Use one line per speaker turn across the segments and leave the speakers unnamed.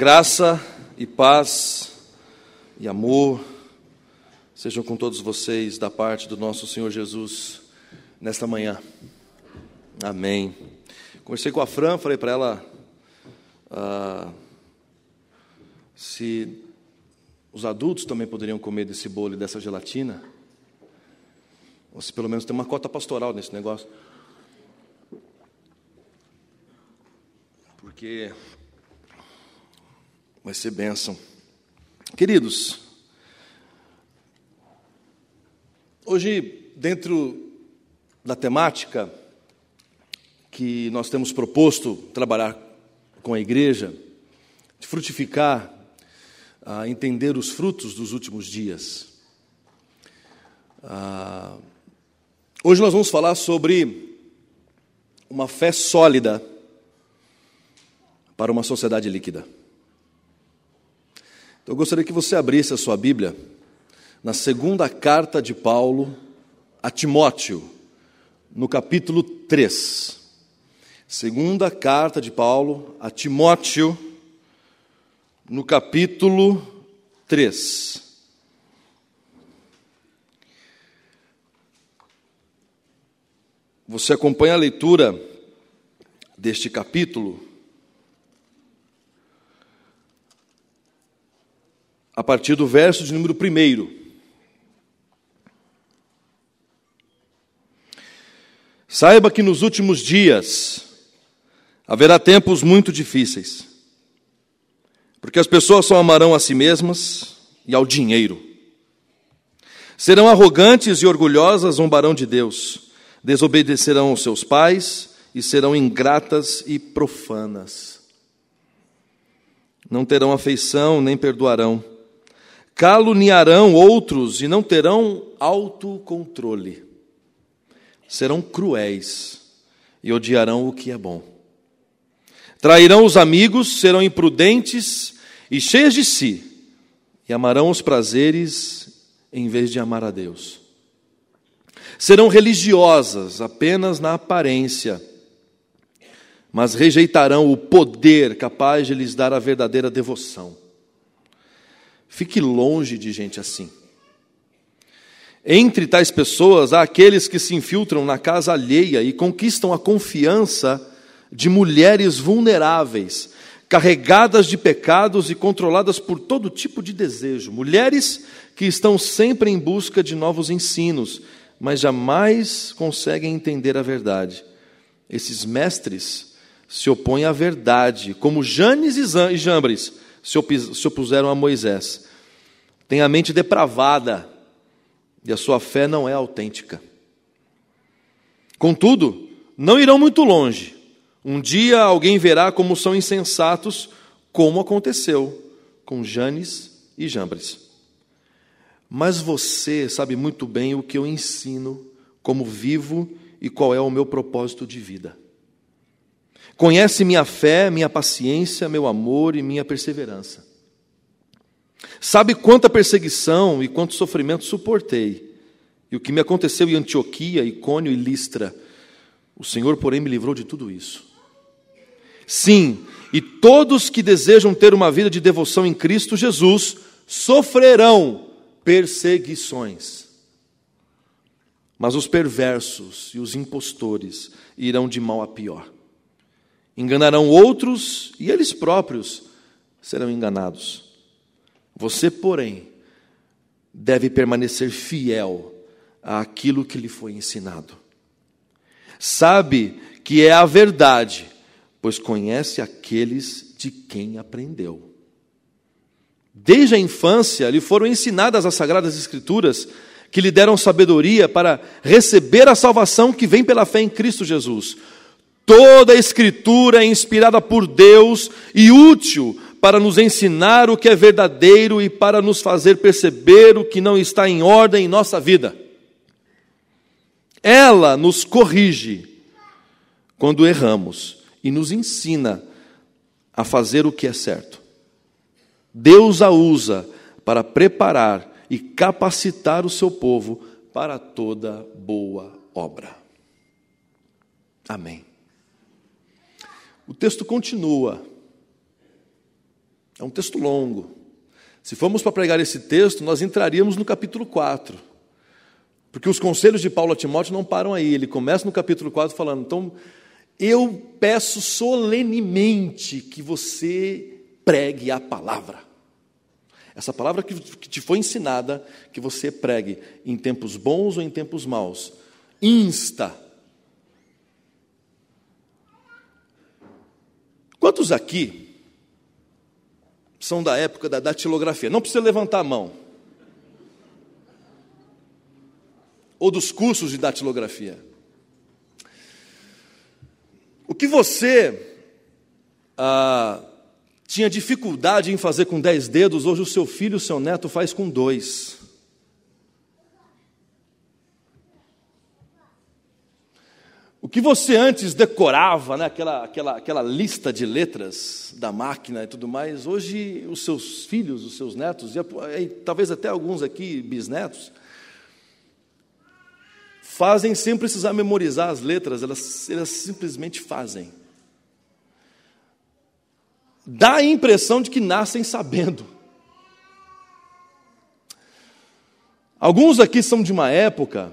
Graça e paz e amor sejam com todos vocês da parte do nosso Senhor Jesus nesta manhã. Amém. Conversei com a Fran, falei para ela ah, se os adultos também poderiam comer desse bolo e dessa gelatina, ou se pelo menos tem uma cota pastoral nesse negócio. Porque vai ser bênção. Queridos, hoje, dentro da temática que nós temos proposto trabalhar com a igreja, de frutificar, a entender os frutos dos últimos dias. Hoje nós vamos falar sobre uma fé sólida para uma sociedade líquida. Então, eu gostaria que você abrisse a sua Bíblia na segunda carta de Paulo a Timóteo, no capítulo 3. Segunda carta de Paulo a Timóteo, no capítulo 3. Você acompanha a leitura deste capítulo a partir do verso de número 1. Saiba que nos últimos dias haverá tempos muito difíceis, porque as pessoas só amarão a si mesmas e ao dinheiro. Serão arrogantes e orgulhosas, zombarão de Deus, desobedecerão aos seus pais e serão ingratas e profanas. Não terão afeição nem perdoarão caluniarão outros e não terão autocontrole. Serão cruéis e odiarão o que é bom. Trairão os amigos, serão imprudentes e cheios de si, e amarão os prazeres em vez de amar a Deus. Serão religiosas apenas na aparência, mas rejeitarão o poder capaz de lhes dar a verdadeira devoção. Fique longe de gente assim. Entre tais pessoas há aqueles que se infiltram na casa alheia e conquistam a confiança de mulheres vulneráveis, carregadas de pecados e controladas por todo tipo de desejo. Mulheres que estão sempre em busca de novos ensinos, mas jamais conseguem entender a verdade. Esses mestres se opõem à verdade, como Janes e Jambres se opuseram a Moisés. Tem a mente depravada e a sua fé não é autêntica. Contudo, não irão muito longe. Um dia alguém verá como são insensatos, como aconteceu com Janes e Jambres. Mas você sabe muito bem o que eu ensino, como vivo e qual é o meu propósito de vida. Conhece minha fé, minha paciência, meu amor e minha perseverança. Sabe quanta perseguição e quanto sofrimento suportei, e o que me aconteceu em Antioquia, Icônio e Listra. O Senhor, porém, me livrou de tudo isso. Sim, e todos que desejam ter uma vida de devoção em Cristo Jesus sofrerão perseguições. Mas os perversos e os impostores irão de mal a pior enganarão outros e eles próprios serão enganados. Você, porém, deve permanecer fiel àquilo que lhe foi ensinado. Sabe que é a verdade, pois conhece aqueles de quem aprendeu. Desde a infância lhe foram ensinadas as sagradas escrituras que lhe deram sabedoria para receber a salvação que vem pela fé em Cristo Jesus. Toda a Escritura é inspirada por Deus e útil para nos ensinar o que é verdadeiro e para nos fazer perceber o que não está em ordem em nossa vida. Ela nos corrige quando erramos e nos ensina a fazer o que é certo. Deus a usa para preparar e capacitar o seu povo para toda boa obra. Amém. O texto continua. É um texto longo. Se formos para pregar esse texto, nós entraríamos no capítulo 4. Porque os conselhos de Paulo a Timóteo não param aí. Ele começa no capítulo 4 falando: então, eu peço solenemente que você pregue a palavra. Essa palavra que te foi ensinada, que você pregue em tempos bons ou em tempos maus. Insta. Quantos aqui são da época da datilografia? Não precisa levantar a mão. Ou dos cursos de datilografia. O que você ah, tinha dificuldade em fazer com dez dedos, hoje o seu filho, o seu neto faz com dois. O que você antes decorava, né, aquela, aquela, aquela lista de letras da máquina e tudo mais, hoje os seus filhos, os seus netos, e, e talvez até alguns aqui bisnetos, fazem sem precisar memorizar as letras, elas, elas simplesmente fazem dá a impressão de que nascem sabendo. Alguns aqui são de uma época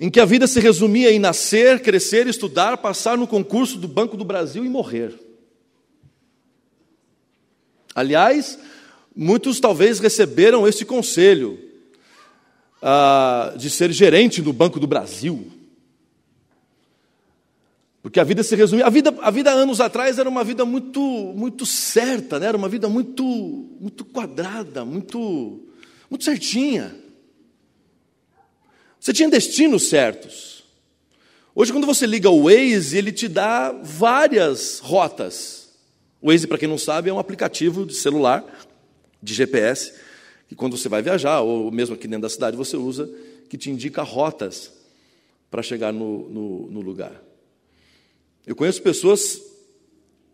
em que a vida se resumia em nascer, crescer, estudar, passar no concurso do Banco do Brasil e morrer. Aliás, muitos talvez receberam esse conselho ah, de ser gerente do Banco do Brasil. Porque a vida se resumia. A vida, a vida anos atrás era uma vida muito, muito certa, né? era uma vida muito, muito quadrada, muito, muito certinha. Você tinha destinos certos. Hoje, quando você liga o Waze, ele te dá várias rotas. O Waze, para quem não sabe, é um aplicativo de celular, de GPS, que quando você vai viajar, ou mesmo aqui dentro da cidade, você usa, que te indica rotas para chegar no, no, no lugar. Eu conheço pessoas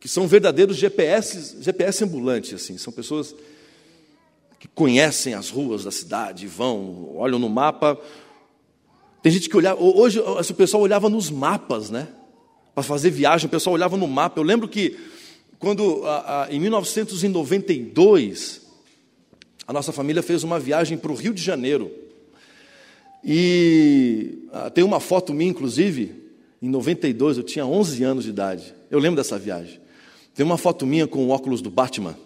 que são verdadeiros GPS, GPS ambulantes, assim, são pessoas que conhecem as ruas da cidade, vão, olham no mapa. Tem gente que olhava, hoje o pessoal olhava nos mapas, né? Para fazer viagem, o pessoal olhava no mapa. Eu lembro que quando em 1992 a nossa família fez uma viagem para o Rio de Janeiro. E ah, tem uma foto minha, inclusive, em 92, eu tinha 11 anos de idade. Eu lembro dessa viagem. Tem uma foto minha com o óculos do Batman,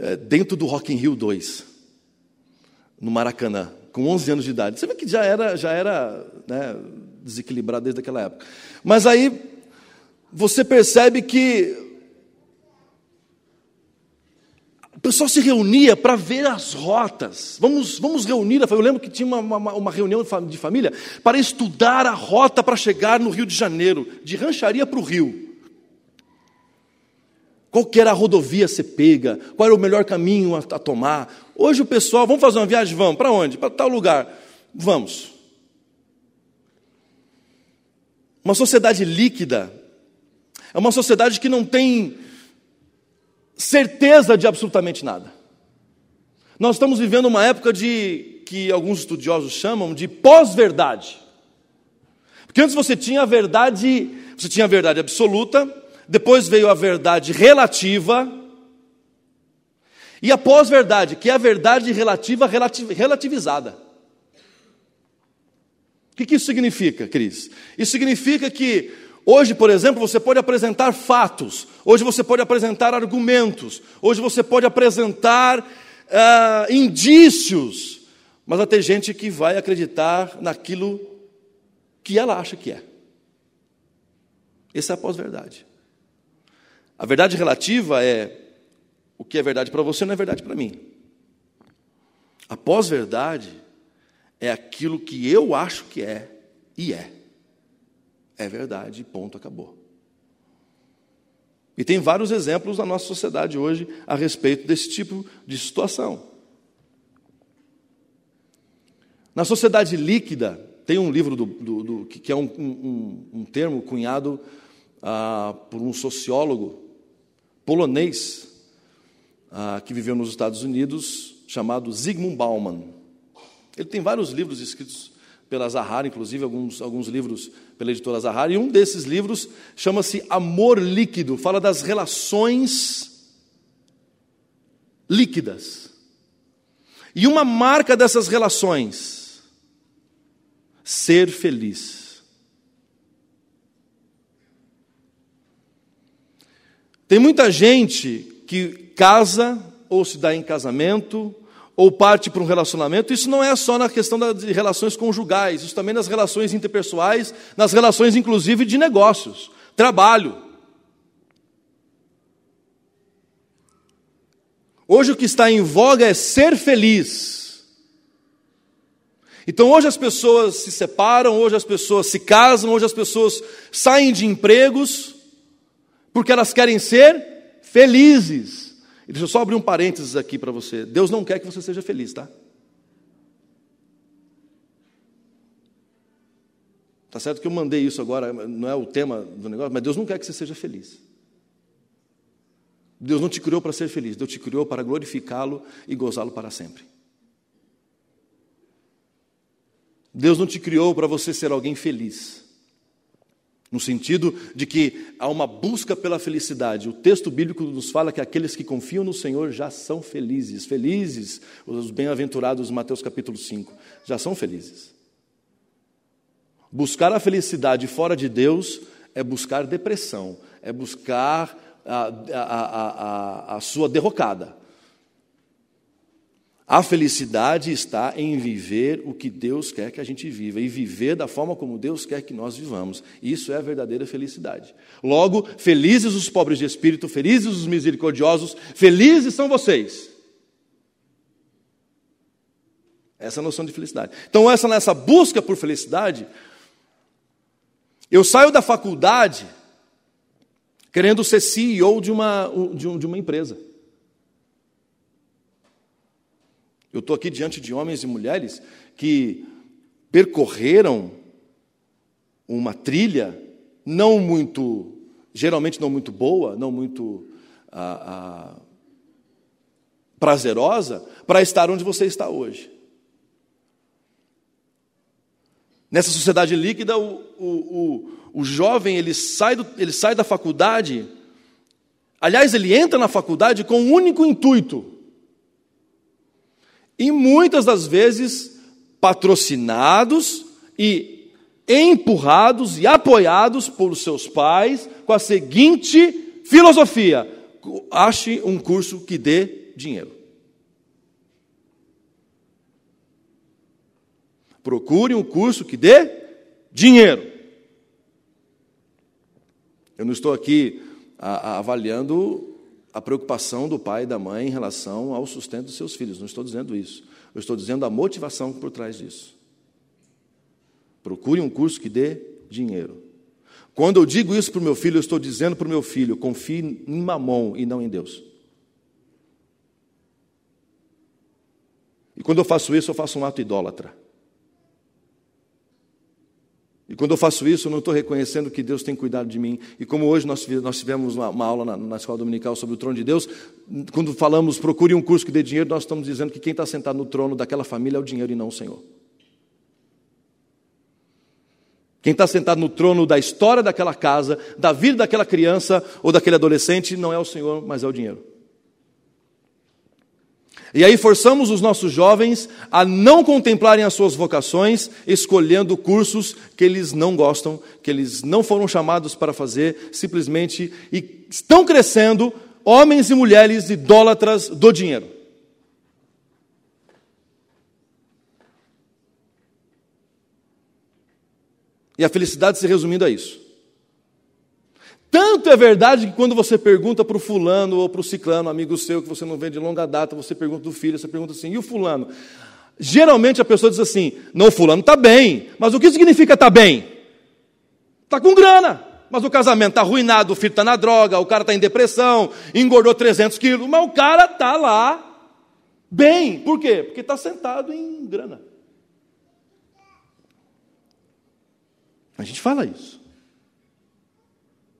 é, dentro do Rock in Rio 2, no Maracanã, com 11 anos de idade. Você vê que já era, já era né, desequilibrado desde aquela época. Mas aí você percebe que pessoal se reunia para ver as rotas. Vamos, vamos reunir. Eu lembro que tinha uma, uma, uma reunião de família para estudar a rota para chegar no Rio de Janeiro, de rancharia para o Rio. Qual era a rodovia a ser pega? Qual era o melhor caminho a, a tomar? Hoje o pessoal, vamos fazer uma viagem? Vamos. Para onde? Para tal lugar. Vamos. Uma sociedade líquida é uma sociedade que não tem certeza de absolutamente nada. Nós estamos vivendo uma época de que alguns estudiosos chamam de pós-verdade. Porque antes você tinha a verdade, você tinha a verdade absoluta, depois veio a verdade relativa, e a pós-verdade, que é a verdade relativa relativizada. O que, que isso significa, Cris? Isso significa que Hoje, por exemplo, você pode apresentar fatos, hoje você pode apresentar argumentos, hoje você pode apresentar uh, indícios, mas vai ter gente que vai acreditar naquilo que ela acha que é. Essa é a pós-verdade. A verdade relativa é o que é verdade para você não é verdade para mim. A pós-verdade é aquilo que eu acho que é e é. É verdade, ponto, acabou. E tem vários exemplos na nossa sociedade hoje a respeito desse tipo de situação. Na sociedade líquida, tem um livro do, do, do que é um, um, um termo cunhado ah, por um sociólogo polonês ah, que viveu nos Estados Unidos, chamado Zygmunt Bauman. Ele tem vários livros escritos pela Zahar, inclusive alguns, alguns livros pela editora Zahar, e um desses livros chama-se Amor Líquido, fala das relações líquidas. E uma marca dessas relações, ser feliz. Tem muita gente que casa ou se dá em casamento ou parte para um relacionamento, isso não é só na questão de relações conjugais, isso também nas relações interpessoais, nas relações inclusive de negócios, trabalho. Hoje o que está em voga é ser feliz. Então hoje as pessoas se separam, hoje as pessoas se casam, hoje as pessoas saem de empregos, porque elas querem ser felizes. E deixa eu só abrir um parênteses aqui para você. Deus não quer que você seja feliz, tá? Tá certo que eu mandei isso agora, não é o tema do negócio, mas Deus não quer que você seja feliz. Deus não te criou para ser feliz, Deus te criou para glorificá-lo e gozá-lo para sempre. Deus não te criou para você ser alguém feliz no sentido de que há uma busca pela felicidade. O texto bíblico nos fala que aqueles que confiam no Senhor já são felizes. Felizes, os bem-aventurados, Mateus capítulo 5, já são felizes. Buscar a felicidade fora de Deus é buscar depressão, é buscar a, a, a, a sua derrocada. A felicidade está em viver o que Deus quer que a gente viva e viver da forma como Deus quer que nós vivamos. Isso é a verdadeira felicidade. Logo, felizes os pobres de espírito, felizes os misericordiosos, felizes são vocês. Essa é a noção de felicidade. Então, essa nessa busca por felicidade, eu saio da faculdade querendo ser CEO de uma, de uma empresa. Eu estou aqui diante de homens e mulheres que percorreram uma trilha não muito, geralmente não muito boa, não muito ah, ah, prazerosa, para estar onde você está hoje. Nessa sociedade líquida, o, o, o, o jovem ele sai, do, ele sai da faculdade, aliás, ele entra na faculdade com um único intuito: e muitas das vezes patrocinados e empurrados e apoiados por seus pais com a seguinte filosofia: ache um curso que dê dinheiro. Procure um curso que dê dinheiro. Eu não estou aqui avaliando a preocupação do pai e da mãe em relação ao sustento dos seus filhos. Não estou dizendo isso. Eu estou dizendo a motivação por trás disso. Procure um curso que dê dinheiro. Quando eu digo isso para o meu filho, eu estou dizendo para o meu filho: confie em mamão e não em Deus. E quando eu faço isso, eu faço um ato idólatra. E quando eu faço isso, eu não estou reconhecendo que Deus tem cuidado de mim. E como hoje nós, nós tivemos uma, uma aula na, na, escola dominical sobre o trono de Deus, quando falamos procure um curso que dê dinheiro, nós estamos dizendo que quem está sentado no trono daquela família é o dinheiro e não o Senhor. Quem está sentado no trono da história daquela casa, da vida daquela criança ou daquele adolescente, não é o Senhor, mas é o dinheiro. E aí forçamos os nossos jovens a não contemplarem as suas vocações, escolhendo cursos que eles não gostam, que eles não foram chamados para fazer, simplesmente, e estão crescendo homens e mulheres idólatras do dinheiro. E a felicidade se resumindo a isso. Tanto é verdade que quando você pergunta para o fulano ou para o ciclano, amigo seu, que você não vê de longa data, você pergunta do filho, você pergunta assim, e o fulano? Geralmente a pessoa diz assim, não, o fulano está bem, mas o que significa está bem? Está com grana, mas o casamento está arruinado, o filho está na droga, o cara está em depressão, engordou 300 quilos, mas o cara está lá bem. Por quê? Porque está sentado em grana. A gente fala isso.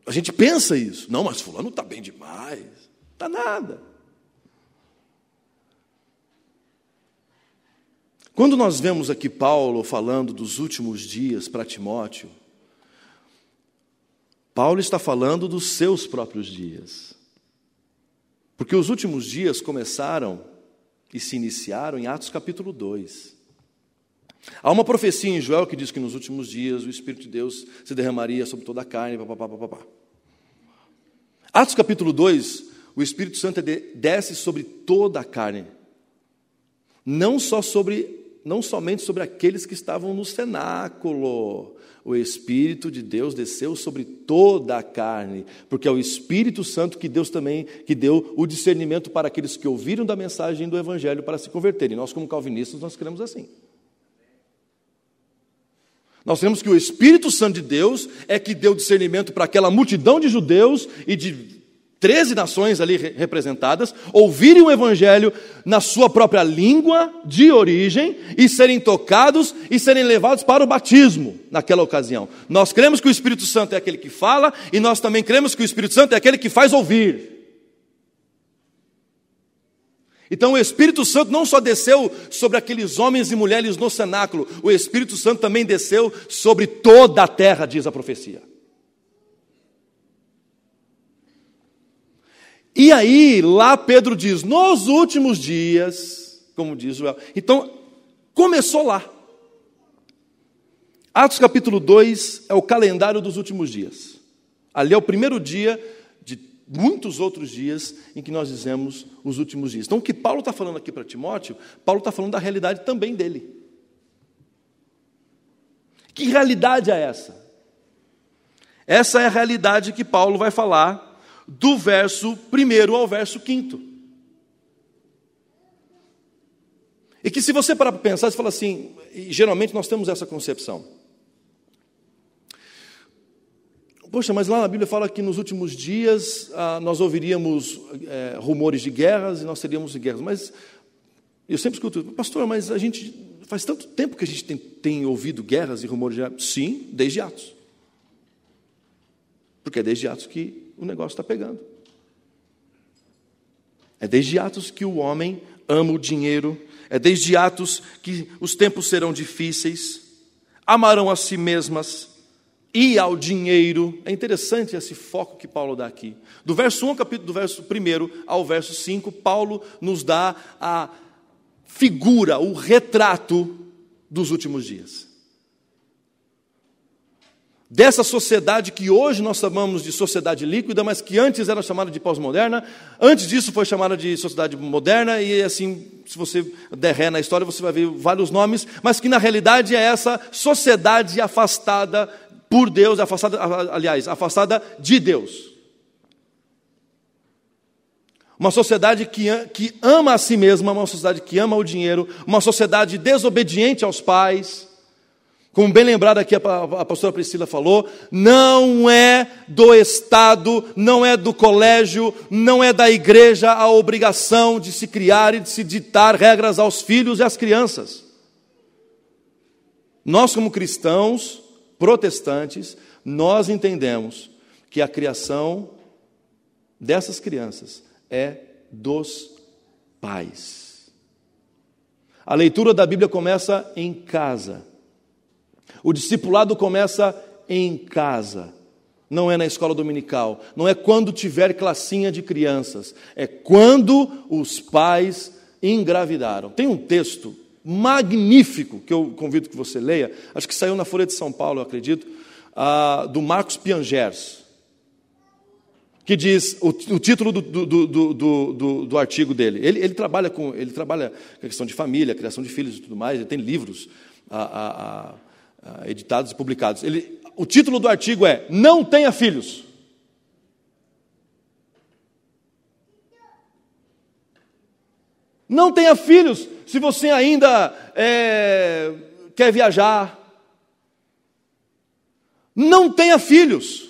A gente pensa isso. Não, mas fulano está bem demais. Está nada. Quando nós vemos aqui Paulo falando dos últimos dias para Timóteo, Paulo está falando dos seus próprios dias. Porque os últimos dias começaram e se iniciaram em Atos capítulo 2. Há uma profecia em Joel que diz que nos últimos dias o Espírito de Deus se derramaria sobre toda a carne. Atos capítulo 2, o Espírito Santo desce sobre toda a carne. Não só sobre não somente sobre aqueles que estavam no cenáculo. O Espírito de Deus desceu sobre toda a carne, porque é o Espírito Santo que Deus também que deu o discernimento para aqueles que ouviram da mensagem do Evangelho para se converterem. Nós, como calvinistas, nós cremos assim. Nós temos que o Espírito Santo de Deus é que deu discernimento para aquela multidão de judeus e de 13 nações ali representadas, ouvirem o Evangelho na sua própria língua de origem e serem tocados e serem levados para o batismo naquela ocasião. Nós cremos que o Espírito Santo é aquele que fala e nós também cremos que o Espírito Santo é aquele que faz ouvir. Então o Espírito Santo não só desceu sobre aqueles homens e mulheres no cenáculo, o Espírito Santo também desceu sobre toda a terra, diz a profecia. E aí, lá Pedro diz: nos últimos dias, como diz Joel. Então, começou lá. Atos capítulo 2 é o calendário dos últimos dias. Ali é o primeiro dia muitos outros dias em que nós dizemos os últimos dias. Então, o que Paulo está falando aqui para Timóteo, Paulo está falando da realidade também dele. Que realidade é essa? Essa é a realidade que Paulo vai falar do verso 1 ao verso 5. E que se você parar para pensar, você fala assim, geralmente nós temos essa concepção. Poxa, mas lá na Bíblia fala que nos últimos dias ah, nós ouviríamos é, rumores de guerras e nós teríamos guerras. Mas eu sempre escuto, pastor, mas a gente faz tanto tempo que a gente tem, tem ouvido guerras e rumores de guerras. Sim, desde Atos. Porque é desde Atos que o negócio está pegando. É desde Atos que o homem ama o dinheiro, é desde Atos que os tempos serão difíceis, amarão a si mesmas e ao dinheiro. É interessante esse foco que Paulo dá aqui. Do verso 1, capítulo, do verso 1 ao verso 5, Paulo nos dá a figura, o retrato dos últimos dias dessa sociedade que hoje nós chamamos de sociedade líquida, mas que antes era chamada de pós-moderna. Antes disso foi chamada de sociedade moderna, e assim, se você der ré na história, você vai ver vários nomes, mas que na realidade é essa sociedade afastada por Deus, afastada, aliás, afastada de Deus. Uma sociedade que, que ama a si mesma, uma sociedade que ama o dinheiro, uma sociedade desobediente aos pais, como bem lembrado aqui a pastora Priscila falou, não é do Estado, não é do colégio, não é da igreja a obrigação de se criar e de se ditar regras aos filhos e às crianças. Nós, como cristãos protestantes, nós entendemos que a criação dessas crianças é dos pais. A leitura da Bíblia começa em casa. O discipulado começa em casa, não é na escola dominical, não é quando tiver classinha de crianças, é quando os pais engravidaram. Tem um texto magnífico que eu convido que você leia, acho que saiu na Folha de São Paulo, eu acredito, do Marcos Piangers, que diz o, o título do, do, do, do, artigo dele. Ele, ele trabalha com ele trabalha com a questão de família, criação de filhos e tudo mais. Ele tem livros editados e publicados. Ele, o título do artigo é Não tenha filhos. Não tenha filhos se você ainda é, quer viajar. Não tenha filhos.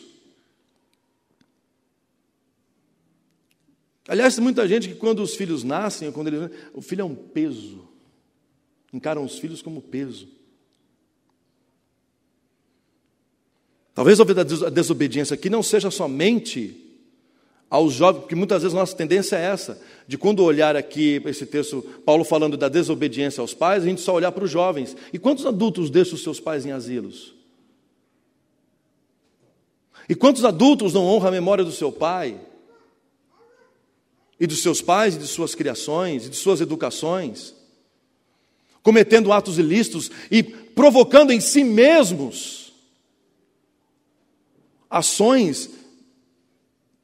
Aliás, muita gente que quando os filhos nascem, quando eles, o filho é um peso. Encaram os filhos como peso. Talvez a desobediência aqui não seja somente aos jovens, porque muitas vezes nossa tendência é essa, de quando olhar aqui esse texto, Paulo falando da desobediência aos pais, a gente só olhar para os jovens. E quantos adultos deixam os seus pais em asilos? E quantos adultos não honram a memória do seu pai? E dos seus pais, e de suas criações, e de suas educações? Cometendo atos ilícitos e provocando em si mesmos ações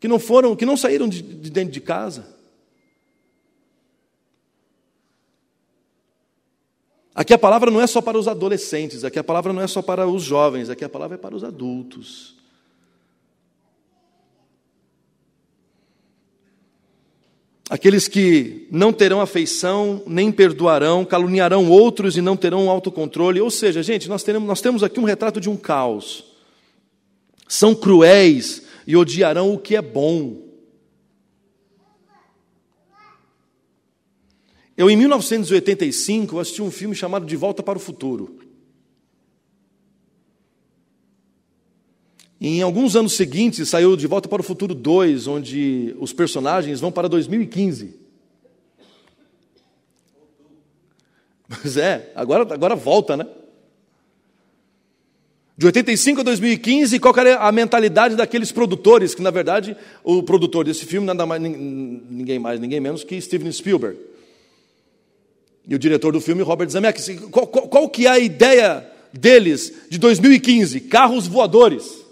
que não foram, que não saíram de, de dentro de casa. Aqui a palavra não é só para os adolescentes, aqui a palavra não é só para os jovens, aqui a palavra é para os adultos. Aqueles que não terão afeição, nem perdoarão, caluniarão outros e não terão autocontrole. Ou seja, gente, nós, nós temos aqui um retrato de um caos. São cruéis e odiarão o que é bom. Eu, em 1985, assisti um filme chamado De Volta para o Futuro. Em alguns anos seguintes, saiu De Volta para o Futuro 2, onde os personagens vão para 2015. Mas é, agora, agora volta, né? De 85 a 2015, qual era a mentalidade daqueles produtores, que na verdade o produtor desse filme nada mais ninguém mais, ninguém menos que Steven Spielberg. E o diretor do filme, Robert Zemeckis. Qual, qual, qual que é a ideia deles de 2015? Carros voadores.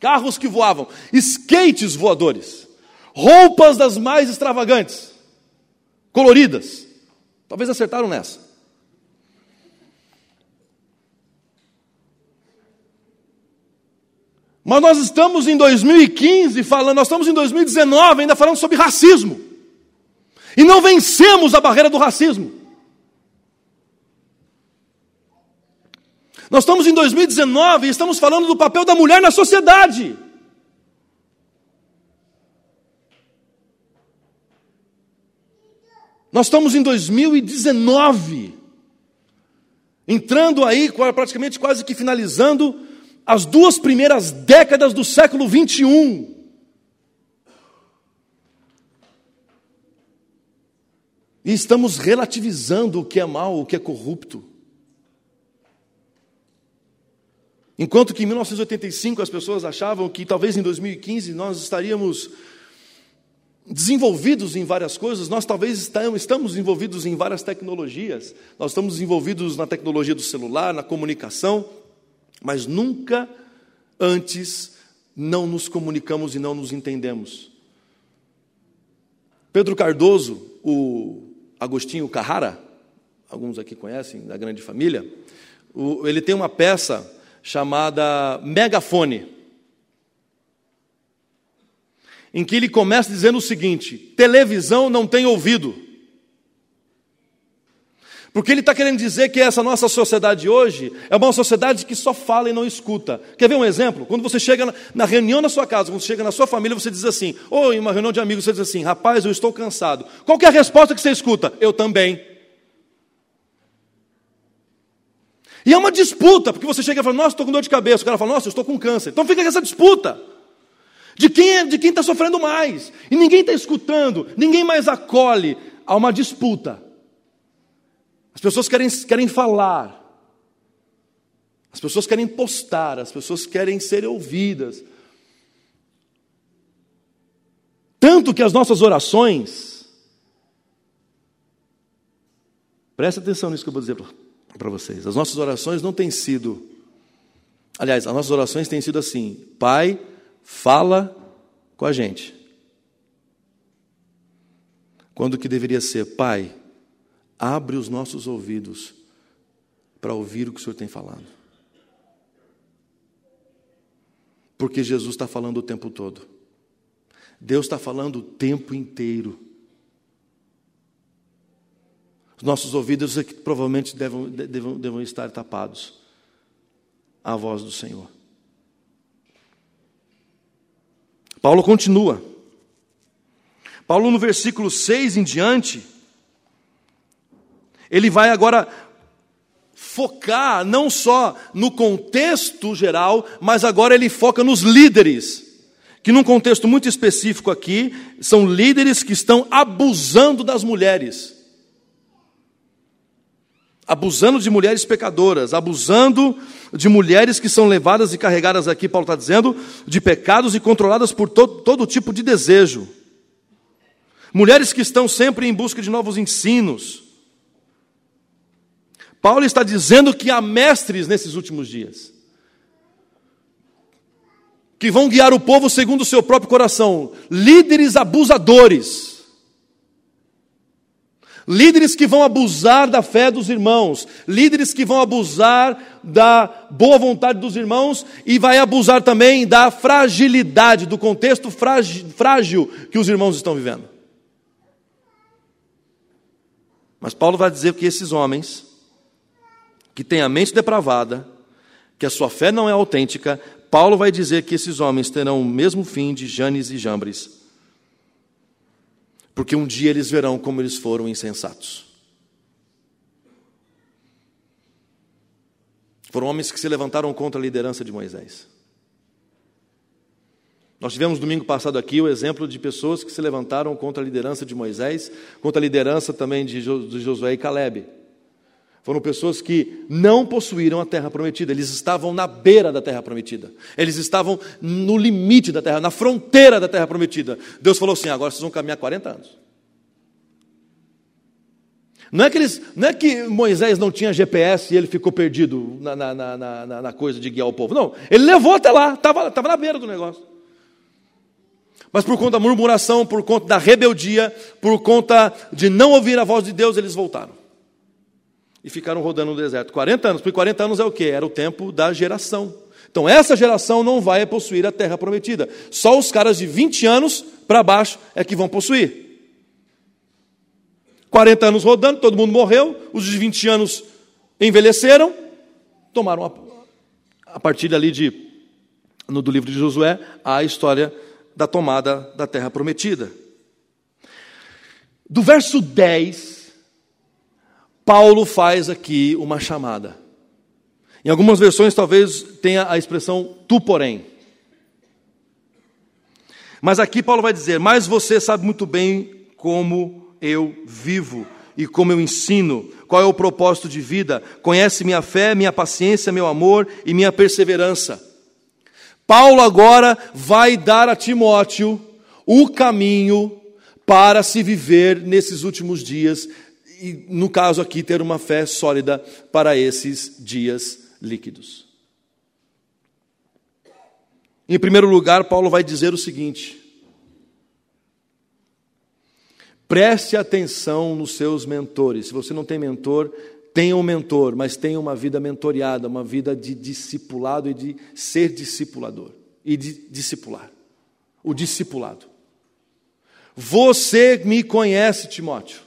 Carros que voavam, skates voadores, roupas das mais extravagantes, coloridas. Talvez acertaram nessa. Mas nós estamos em 2015 falando, nós estamos em 2019 ainda falando sobre racismo. E não vencemos a barreira do racismo. Nós estamos em 2019 e estamos falando do papel da mulher na sociedade. Nós estamos em 2019, entrando aí, praticamente quase que finalizando as duas primeiras décadas do século 21. E estamos relativizando o que é mal, o que é corrupto. Enquanto que em 1985 as pessoas achavam que talvez em 2015 nós estaríamos desenvolvidos em várias coisas, nós talvez estamos envolvidos em várias tecnologias, nós estamos envolvidos na tecnologia do celular, na comunicação, mas nunca antes não nos comunicamos e não nos entendemos. Pedro Cardoso, o Agostinho Carrara, alguns aqui conhecem, da grande família, ele tem uma peça chamada Megafone, em que ele começa dizendo o seguinte: televisão não tem ouvido. Porque ele está querendo dizer que essa nossa sociedade hoje é uma sociedade que só fala e não escuta. Quer ver um exemplo? Quando você chega na reunião na sua casa, quando você chega na sua família, você diz assim, ou em uma reunião de amigos, você diz assim, rapaz, eu estou cansado. Qual é a resposta que você escuta? Eu também. E é uma disputa, porque você chega e fala, nossa, estou com dor de cabeça. O cara fala, nossa, eu estou com câncer. Então fica essa disputa. De quem é, de quem está sofrendo mais. E ninguém está escutando, ninguém mais acolhe. Há uma disputa. As pessoas querem, querem falar, as pessoas querem postar, as pessoas querem ser ouvidas. Tanto que as nossas orações, presta atenção nisso que eu vou dizer para vocês, as nossas orações não têm sido, aliás, as nossas orações têm sido assim: Pai, fala com a gente. Quando que deveria ser, Pai, abre os nossos ouvidos para ouvir o que o Senhor tem falado. Porque Jesus está falando o tempo todo. Deus está falando o tempo inteiro. Os nossos ouvidos é que provavelmente devem, devem, devem estar tapados à voz do Senhor. Paulo continua. Paulo, no versículo 6 em diante, ele vai agora focar não só no contexto geral, mas agora ele foca nos líderes que num contexto muito específico aqui, são líderes que estão abusando das mulheres. Abusando de mulheres pecadoras, abusando de mulheres que são levadas e carregadas aqui, Paulo está dizendo, de pecados e controladas por todo, todo tipo de desejo. Mulheres que estão sempre em busca de novos ensinos. Paulo está dizendo que há mestres nesses últimos dias, que vão guiar o povo segundo o seu próprio coração, líderes abusadores Líderes que vão abusar da fé dos irmãos, líderes que vão abusar da boa vontade dos irmãos e vai abusar também da fragilidade, do contexto frágil que os irmãos estão vivendo. Mas Paulo vai dizer que esses homens, que têm a mente depravada, que a sua fé não é autêntica, Paulo vai dizer que esses homens terão o mesmo fim de Janes e Jambres porque um dia eles verão como eles foram insensatos. Foram homens que se levantaram contra a liderança de Moisés. Nós tivemos domingo passado aqui o exemplo de pessoas que se levantaram contra a liderança de Moisés, contra a liderança também de Josué e Caleb. Foram pessoas que não possuíram a terra prometida, eles estavam na beira da terra prometida, eles estavam no limite da terra, na fronteira da terra prometida. Deus falou assim: agora vocês vão caminhar 40 anos. Não é, que eles, não é que Moisés não tinha GPS e ele ficou perdido na, na, na, na coisa de guiar o povo. Não, ele levou até lá, estava na beira do negócio. Mas por conta da murmuração, por conta da rebeldia, por conta de não ouvir a voz de Deus, eles voltaram e ficaram rodando no deserto. 40 anos, porque 40 anos é o que? Era o tempo da geração. Então essa geração não vai possuir a terra prometida. Só os caras de 20 anos para baixo é que vão possuir. 40 anos rodando, todo mundo morreu, os de 20 anos envelheceram, tomaram a, a partir dali de, no, do livro de Josué a história da tomada da terra prometida. Do verso 10 Paulo faz aqui uma chamada. Em algumas versões, talvez tenha a expressão tu, porém. Mas aqui Paulo vai dizer: Mas você sabe muito bem como eu vivo e como eu ensino, qual é o propósito de vida, conhece minha fé, minha paciência, meu amor e minha perseverança. Paulo agora vai dar a Timóteo o caminho para se viver nesses últimos dias e, no caso aqui, ter uma fé sólida para esses dias líquidos. Em primeiro lugar, Paulo vai dizer o seguinte: preste atenção nos seus mentores. Se você não tem mentor, tenha um mentor, mas tenha uma vida mentoriada, uma vida de discipulado e de ser discipulador e de discipular. O discipulado. Você me conhece, Timóteo.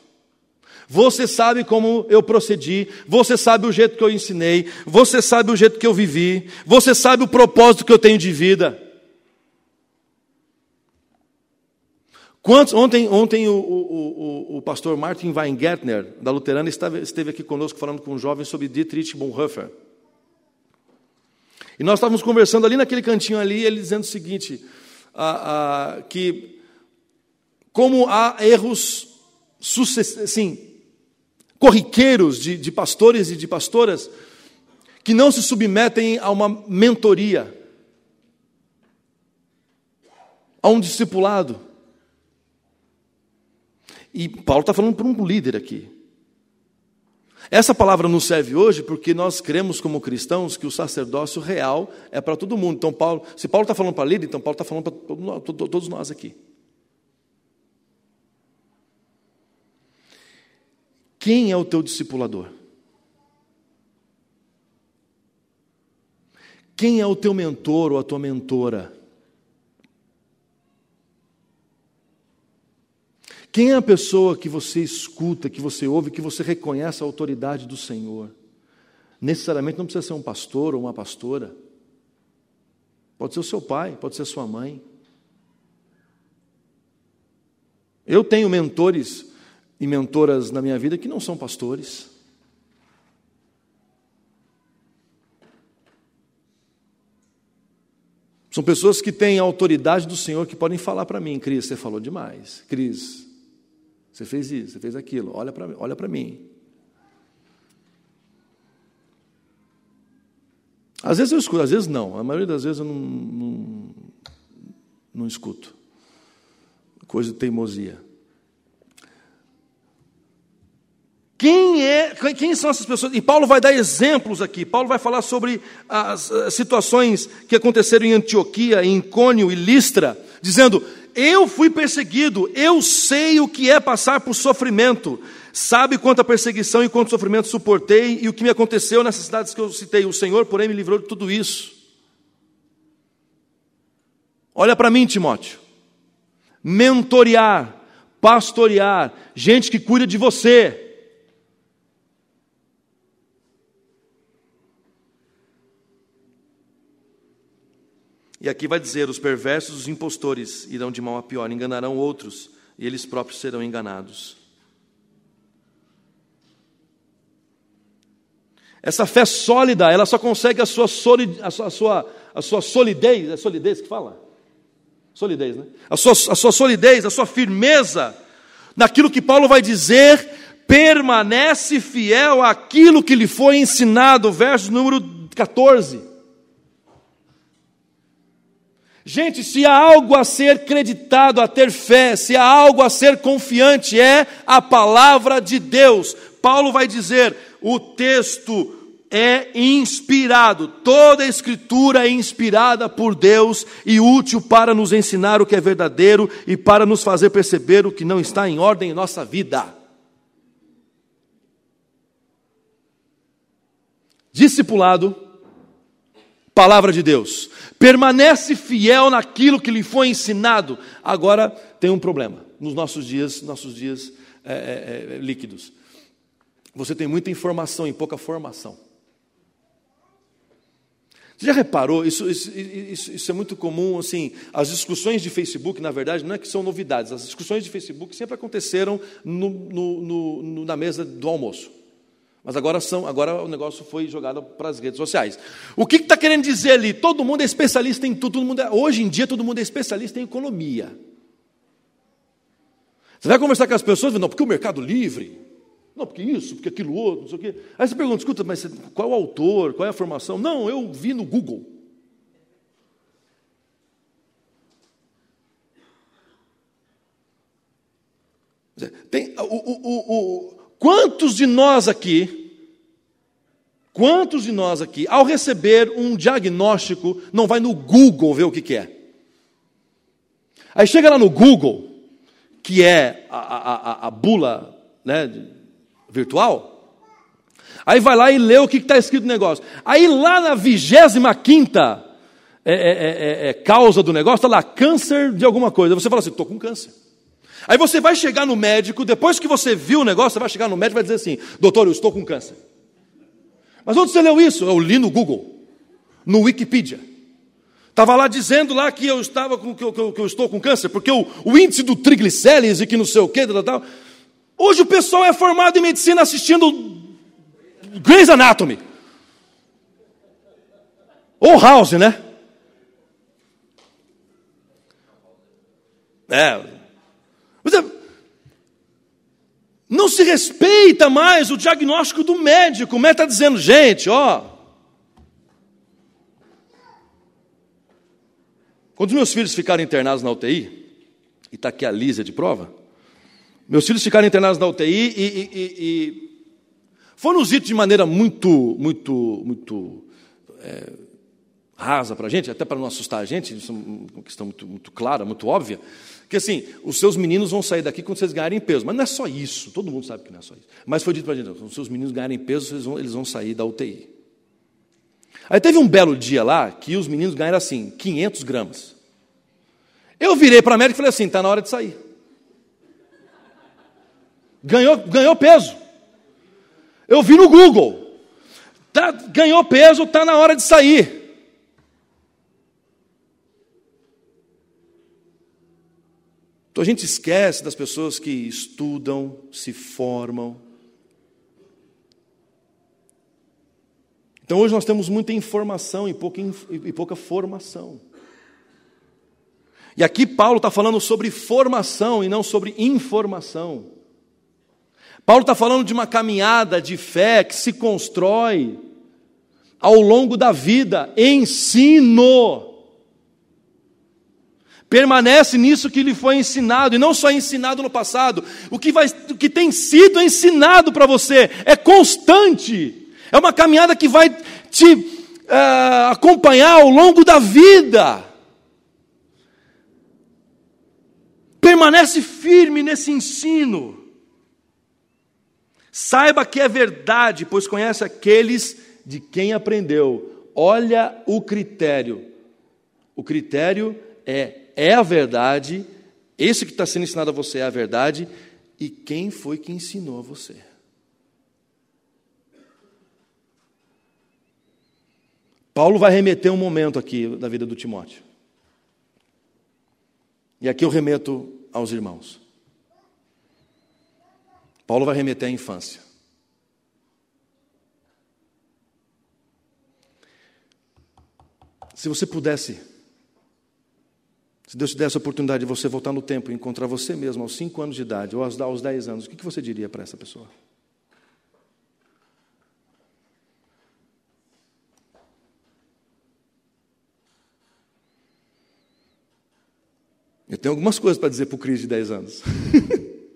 Você sabe como eu procedi, você sabe o jeito que eu ensinei, você sabe o jeito que eu vivi, você sabe o propósito que eu tenho de vida. Quantos, ontem ontem o, o, o, o pastor Martin Weingärtner, da Luterana, esteve, esteve aqui conosco falando com um jovem sobre Dietrich Bonhoeffer. E nós estávamos conversando ali naquele cantinho ali, ele dizendo o seguinte, que como há erros assim, corriqueiros de, de pastores e de pastoras que não se submetem a uma mentoria, a um discipulado. E Paulo está falando para um líder aqui. Essa palavra nos serve hoje porque nós cremos como cristãos que o sacerdócio real é para todo mundo. Então, Paulo, se Paulo está falando para líder, então Paulo está falando para todos nós aqui. Quem é o teu discipulador? Quem é o teu mentor ou a tua mentora? Quem é a pessoa que você escuta, que você ouve, que você reconhece a autoridade do Senhor? Necessariamente não precisa ser um pastor ou uma pastora. Pode ser o seu pai, pode ser a sua mãe. Eu tenho mentores e mentoras na minha vida que não são pastores. São pessoas que têm a autoridade do Senhor que podem falar para mim, Cris, você falou demais. Cris, você fez isso, você fez aquilo. Olha para olha para mim. Às vezes eu escuto, às vezes não. A maioria das vezes eu não, não, não escuto. Coisa de teimosia. Quem é, quem são essas pessoas? E Paulo vai dar exemplos aqui. Paulo vai falar sobre as situações que aconteceram em Antioquia, em Cônio e Listra, dizendo: Eu fui perseguido, eu sei o que é passar por sofrimento. Sabe quanta perseguição e quanto sofrimento suportei e o que me aconteceu nessas cidades que eu citei. O Senhor, porém, me livrou de tudo isso. Olha para mim, Timóteo. Mentorear, pastorear, gente que cuida de você E aqui vai dizer: os perversos, os impostores irão de mal a pior, enganarão outros, e eles próprios serão enganados. Essa fé sólida, ela só consegue a sua, solid, a sua, a sua, a sua solidez, é solidez que fala? Solidez, né? A sua, a sua solidez, a sua firmeza, naquilo que Paulo vai dizer, permanece fiel àquilo que lhe foi ensinado, verso número 14. Gente, se há algo a ser creditado, a ter fé, se há algo a ser confiante, é a palavra de Deus. Paulo vai dizer: o texto é inspirado, toda a escritura é inspirada por Deus e útil para nos ensinar o que é verdadeiro e para nos fazer perceber o que não está em ordem em nossa vida. Discipulado, palavra de Deus permanece fiel naquilo que lhe foi ensinado. Agora tem um problema nos nossos dias, nossos dias é, é, é, líquidos. Você tem muita informação e pouca formação. Você já reparou? Isso, isso, isso, isso, é muito comum, assim, as discussões de Facebook, na verdade, não é que são novidades, as discussões de Facebook sempre aconteceram no, no, no, na mesa do almoço. Mas agora, são, agora o negócio foi jogado para as redes sociais. O que está que querendo dizer ali? Todo mundo é especialista em tudo. Todo mundo é, hoje em dia, todo mundo é especialista em economia. Você vai conversar com as pessoas, não, porque o mercado livre, não, porque isso, porque aquilo outro, não sei o quê. Aí você pergunta, escuta, mas qual é o autor, qual é a formação? Não, eu vi no Google. Tem, o, o, o, Quantos de nós aqui, quantos de nós aqui, ao receber um diagnóstico, não vai no Google ver o que, que é? Aí chega lá no Google, que é a, a, a, bula né, virtual, aí vai lá e lê o que está escrito no negócio. Aí lá na vigésima quinta é, é, é, é, causa do negócio, está lá, câncer de alguma coisa. Você fala assim, estou com câncer. Aí você vai chegar no médico, depois que você viu o negócio, você vai chegar no médico e vai dizer assim: Doutor, eu estou com câncer. Mas onde você leu isso? Eu li no Google, no Wikipedia. Estava lá dizendo lá que eu estava com que eu, que eu, que eu estou com câncer, porque o, o, índice do triglicérides e que não sei o que, tal, tal. Hoje o pessoal é formado em medicina assistindo Grey's Anatomy. Ou House, né? É, é, não se respeita mais o diagnóstico do médico. O médico está dizendo, gente, ó. Quando meus filhos ficaram internados na UTI, e está aqui a Lísia de prova, meus filhos ficaram internados na UTI e, e, e, e foram ditos de maneira muito, muito, muito é, rasa para a gente, até para não assustar a gente, isso é uma questão muito, muito clara, muito óbvia. Porque assim, os seus meninos vão sair daqui quando vocês ganharem peso. Mas não é só isso, todo mundo sabe que não é só isso. Mas foi dito para a gente: os seus meninos ganharem peso, eles vão, eles vão sair da UTI. Aí teve um belo dia lá que os meninos ganharam assim, 500 gramas. Eu virei para a médica e falei assim: está na hora de sair. Ganhou, ganhou peso. Eu vi no Google. Tá, ganhou peso, está na hora de sair. Então a gente esquece das pessoas que estudam, se formam. Então hoje nós temos muita informação e pouca, e pouca formação. E aqui Paulo está falando sobre formação e não sobre informação. Paulo está falando de uma caminhada de fé que se constrói ao longo da vida, ensino. Permanece nisso que lhe foi ensinado, e não só ensinado no passado, o que, vai, o que tem sido ensinado para você é constante, é uma caminhada que vai te uh, acompanhar ao longo da vida. Permanece firme nesse ensino. Saiba que é verdade, pois conhece aqueles de quem aprendeu. Olha o critério. O critério é é a verdade, esse que está sendo ensinado a você é a verdade, e quem foi que ensinou a você? Paulo vai remeter um momento aqui da vida do Timóteo. E aqui eu remeto aos irmãos. Paulo vai remeter à infância. Se você pudesse se Deus te desse a oportunidade de você voltar no tempo e encontrar você mesmo aos 5 anos de idade ou aos, aos 10 anos, o que você diria para essa pessoa? Eu tenho algumas coisas para dizer para o Cris de 10 anos.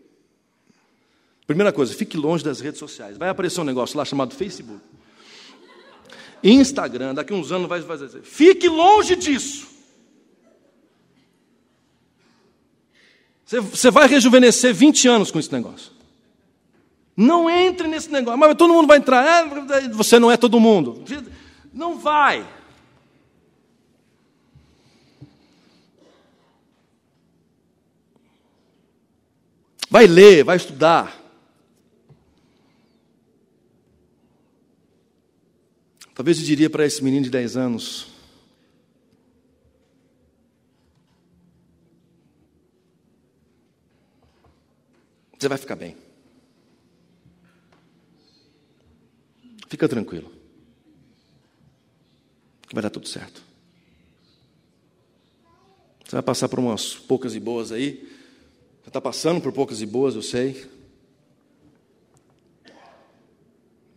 Primeira coisa, fique longe das redes sociais. Vai aparecer um negócio lá chamado Facebook. Instagram, daqui a uns anos vai fazer. Fique longe disso. Você vai rejuvenescer 20 anos com esse negócio. Não entre nesse negócio. Mas todo mundo vai entrar. É, você não é todo mundo. Não vai. Vai ler, vai estudar. Talvez eu diria para esse menino de 10 anos: Você vai ficar bem. Fica tranquilo. Vai dar tudo certo. Você vai passar por umas poucas e boas aí. Você está passando por poucas e boas, eu sei.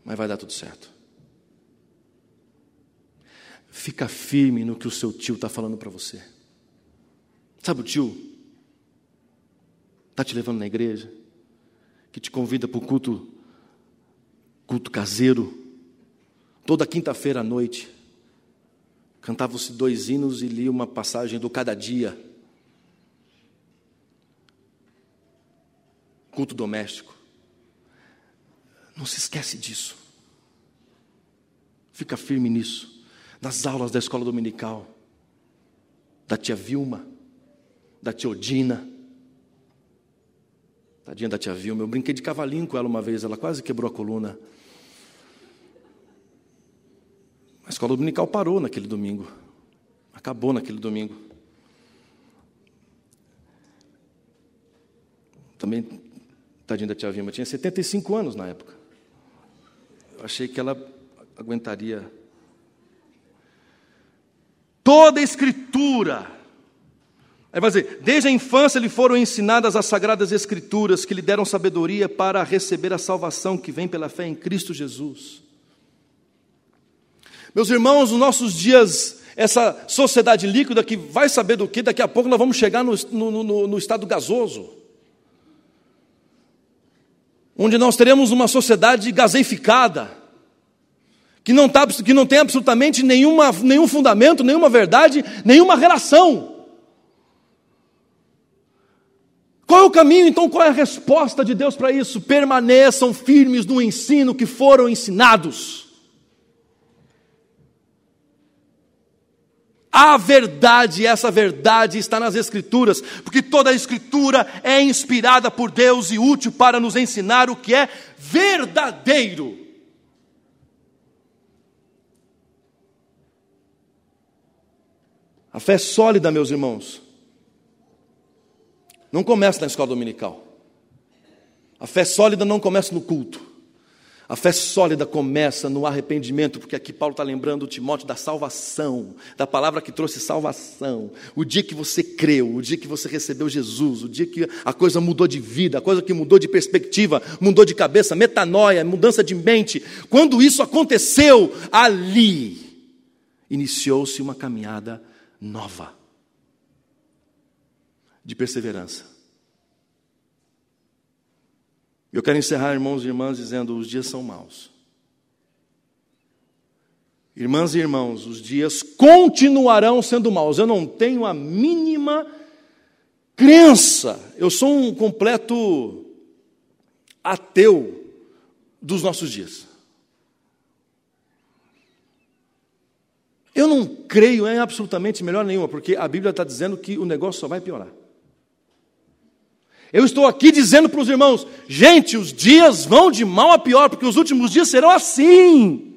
Mas vai dar tudo certo. Fica firme no que o seu tio está falando para você. Sabe o tio? Está te levando na igreja? Que te convida para o culto, culto caseiro, toda quinta-feira à noite. Cantavam-se dois hinos e lia uma passagem do cada dia. Culto doméstico. Não se esquece disso. Fica firme nisso. Nas aulas da escola dominical, da tia Vilma, da tia Odina, Tadinha da tia Vilma, eu brinquei de cavalinho com ela uma vez, ela quase quebrou a coluna. A escola dominical parou naquele domingo. Acabou naquele domingo. Também, tadinha da tia Vilma, tinha 75 anos na época. Eu achei que ela aguentaria. Toda a escritura Aí vai dizer: desde a infância lhe foram ensinadas as sagradas escrituras que lhe deram sabedoria para receber a salvação que vem pela fé em Cristo Jesus. Meus irmãos, nos nossos dias, essa sociedade líquida que vai saber do que, daqui a pouco nós vamos chegar no, no, no, no estado gasoso. Onde nós teremos uma sociedade gaseificada, que não, tá, que não tem absolutamente nenhuma, nenhum fundamento, nenhuma verdade, nenhuma relação. Qual é o caminho, então? Qual é a resposta de Deus para isso? Permaneçam firmes no ensino que foram ensinados. A verdade, essa verdade está nas Escrituras, porque toda a Escritura é inspirada por Deus e útil para nos ensinar o que é verdadeiro. A fé é sólida, meus irmãos, não começa na escola dominical. A fé sólida não começa no culto. A fé sólida começa no arrependimento, porque aqui Paulo está lembrando o Timóteo da salvação, da palavra que trouxe salvação. O dia que você creu, o dia que você recebeu Jesus, o dia que a coisa mudou de vida, a coisa que mudou de perspectiva, mudou de cabeça, metanoia, mudança de mente. Quando isso aconteceu, ali iniciou-se uma caminhada nova de perseverança. Eu quero encerrar, irmãos e irmãs, dizendo: os dias são maus. Irmãs e irmãos, os dias continuarão sendo maus. Eu não tenho a mínima crença. Eu sou um completo ateu dos nossos dias. Eu não creio em absolutamente melhor nenhuma, porque a Bíblia está dizendo que o negócio só vai piorar. Eu estou aqui dizendo para os irmãos: gente, os dias vão de mal a pior, porque os últimos dias serão assim.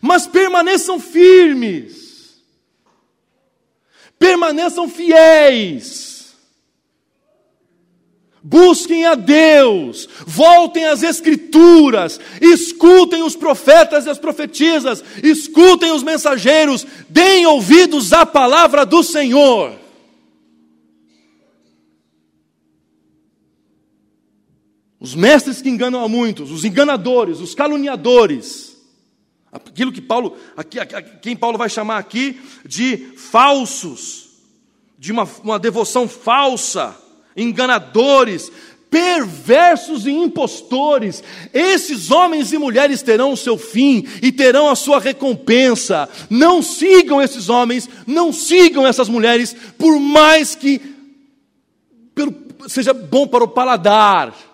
Mas permaneçam firmes, permaneçam fiéis. Busquem a Deus, voltem às Escrituras, escutem os profetas e as profetisas, escutem os mensageiros, deem ouvidos à palavra do Senhor. Os mestres que enganam a muitos, os enganadores, os caluniadores. Aquilo que Paulo, aqui, quem Paulo vai chamar aqui de falsos, de uma, uma devoção falsa, enganadores, perversos e impostores. Esses homens e mulheres terão o seu fim e terão a sua recompensa. Não sigam esses homens, não sigam essas mulheres, por mais que seja bom para o paladar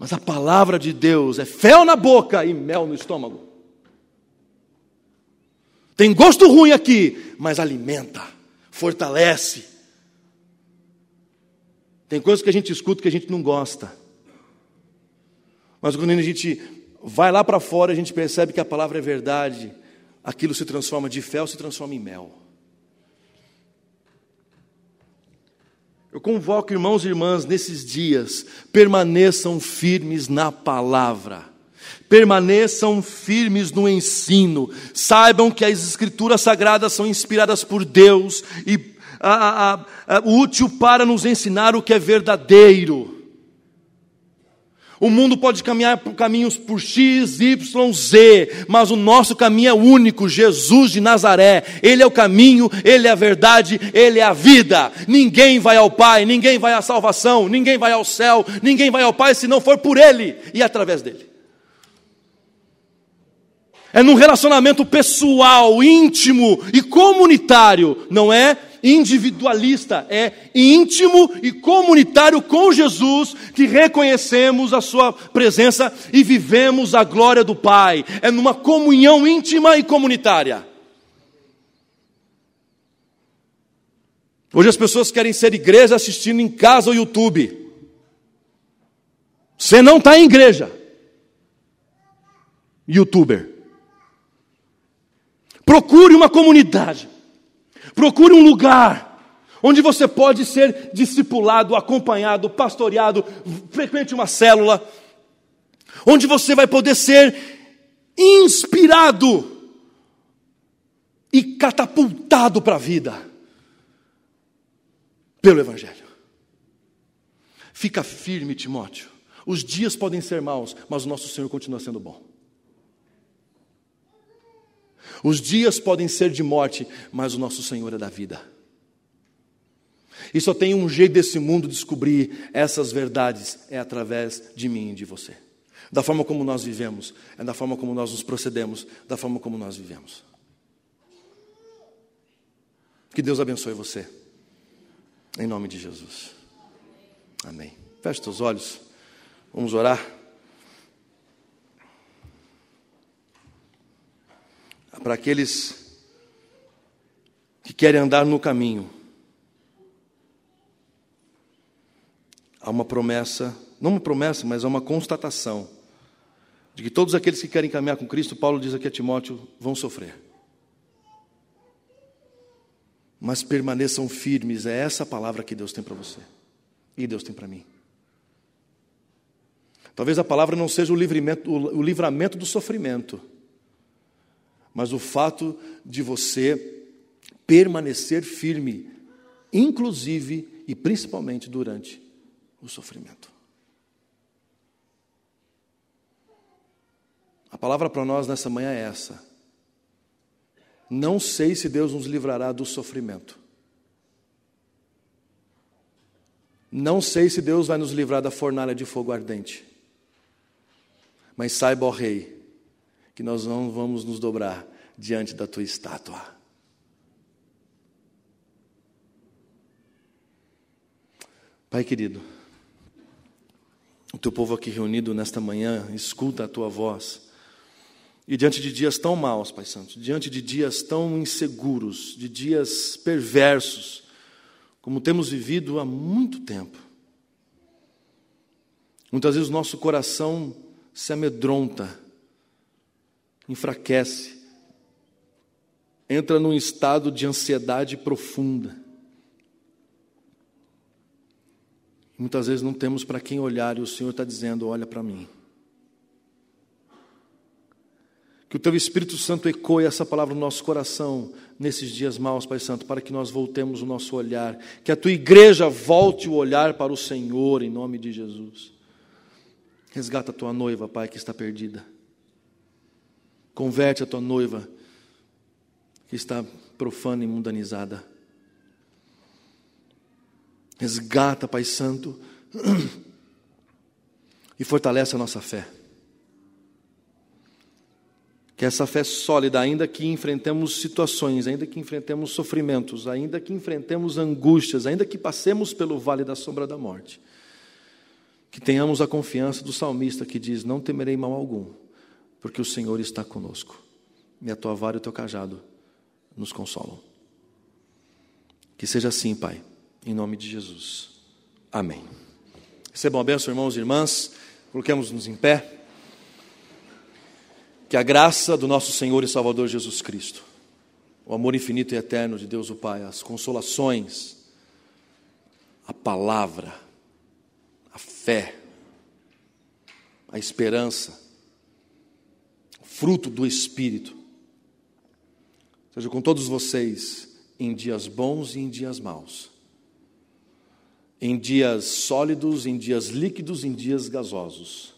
Mas a palavra de Deus é fel na boca e mel no estômago. Tem gosto ruim aqui, mas alimenta, fortalece. Tem coisas que a gente escuta que a gente não gosta. Mas quando a gente vai lá para fora, a gente percebe que a palavra é verdade, aquilo se transforma de fel, se transforma em mel. Eu convoco irmãos e irmãs nesses dias, permaneçam firmes na palavra, permaneçam firmes no ensino, saibam que as escrituras sagradas são inspiradas por Deus e a, a, a, útil para nos ensinar o que é verdadeiro. O mundo pode caminhar por caminhos por X, Y, Z, mas o nosso caminho é único, Jesus de Nazaré. Ele é o caminho, ele é a verdade, ele é a vida. Ninguém vai ao Pai, ninguém vai à salvação, ninguém vai ao céu, ninguém vai ao Pai se não for por ele e através dele. É num relacionamento pessoal, íntimo e comunitário, não é individualista, é íntimo e comunitário com Jesus que reconhecemos a Sua presença e vivemos a glória do Pai. É numa comunhão íntima e comunitária. Hoje as pessoas querem ser igreja assistindo em casa ou YouTube. Você não está em igreja. Youtuber. Procure uma comunidade. Procure um lugar onde você pode ser discipulado, acompanhado, pastoreado, frequente uma célula, onde você vai poder ser inspirado e catapultado para a vida pelo Evangelho. Fica firme, Timóteo. Os dias podem ser maus, mas o nosso Senhor continua sendo bom. Os dias podem ser de morte, mas o nosso Senhor é da vida. E só tem um jeito desse mundo descobrir essas verdades: é através de mim e de você. Da forma como nós vivemos, é da forma como nós nos procedemos, da forma como nós vivemos. Que Deus abençoe você. Em nome de Jesus. Amém. Feche os olhos. Vamos orar. Para aqueles que querem andar no caminho. Há uma promessa, não uma promessa, mas há uma constatação de que todos aqueles que querem caminhar com Cristo, Paulo diz aqui a Timóteo, vão sofrer. Mas permaneçam firmes, é essa a palavra que Deus tem para você. que Deus tem para mim. Talvez a palavra não seja o livramento, o livramento do sofrimento, mas o fato de você permanecer firme, inclusive e principalmente durante o sofrimento. A palavra para nós nessa manhã é essa. Não sei se Deus nos livrará do sofrimento. Não sei se Deus vai nos livrar da fornalha de fogo ardente. Mas saiba, ó Rei, que nós não vamos nos dobrar diante da tua estátua. Pai querido, o teu povo aqui reunido nesta manhã escuta a tua voz. E diante de dias tão maus, Pai Santo, diante de dias tão inseguros, de dias perversos, como temos vivido há muito tempo, muitas vezes nosso coração se amedronta, enfraquece, entra num estado de ansiedade profunda. Muitas vezes não temos para quem olhar e o Senhor está dizendo: Olha para mim. Que o Teu Espírito Santo ecoe essa palavra no nosso coração nesses dias maus, Pai Santo, para que nós voltemos o nosso olhar. Que a Tua igreja volte o olhar para o Senhor, em nome de Jesus. Resgata a Tua noiva, Pai, que está perdida. Converte a Tua noiva que está profana e mundanizada. Resgata, Pai Santo, e fortalece a nossa fé. Que essa fé sólida, ainda que enfrentemos situações, ainda que enfrentemos sofrimentos, ainda que enfrentemos angústias, ainda que passemos pelo vale da sombra da morte, que tenhamos a confiança do salmista que diz: Não temerei mal algum, porque o Senhor está conosco, e a tua vara e o teu cajado nos consolam. Que seja assim, Pai em nome de Jesus. Amém. Recebam a bênção, irmãos e irmãs. Coloquemos-nos em pé. Que a graça do nosso Senhor e Salvador Jesus Cristo, o amor infinito e eterno de Deus o Pai, as consolações, a palavra, a fé, a esperança, fruto do Espírito, seja com todos vocês em dias bons e em dias maus em dias sólidos, em dias líquidos, em dias gasosos.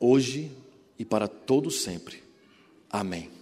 Hoje e para todo sempre. Amém.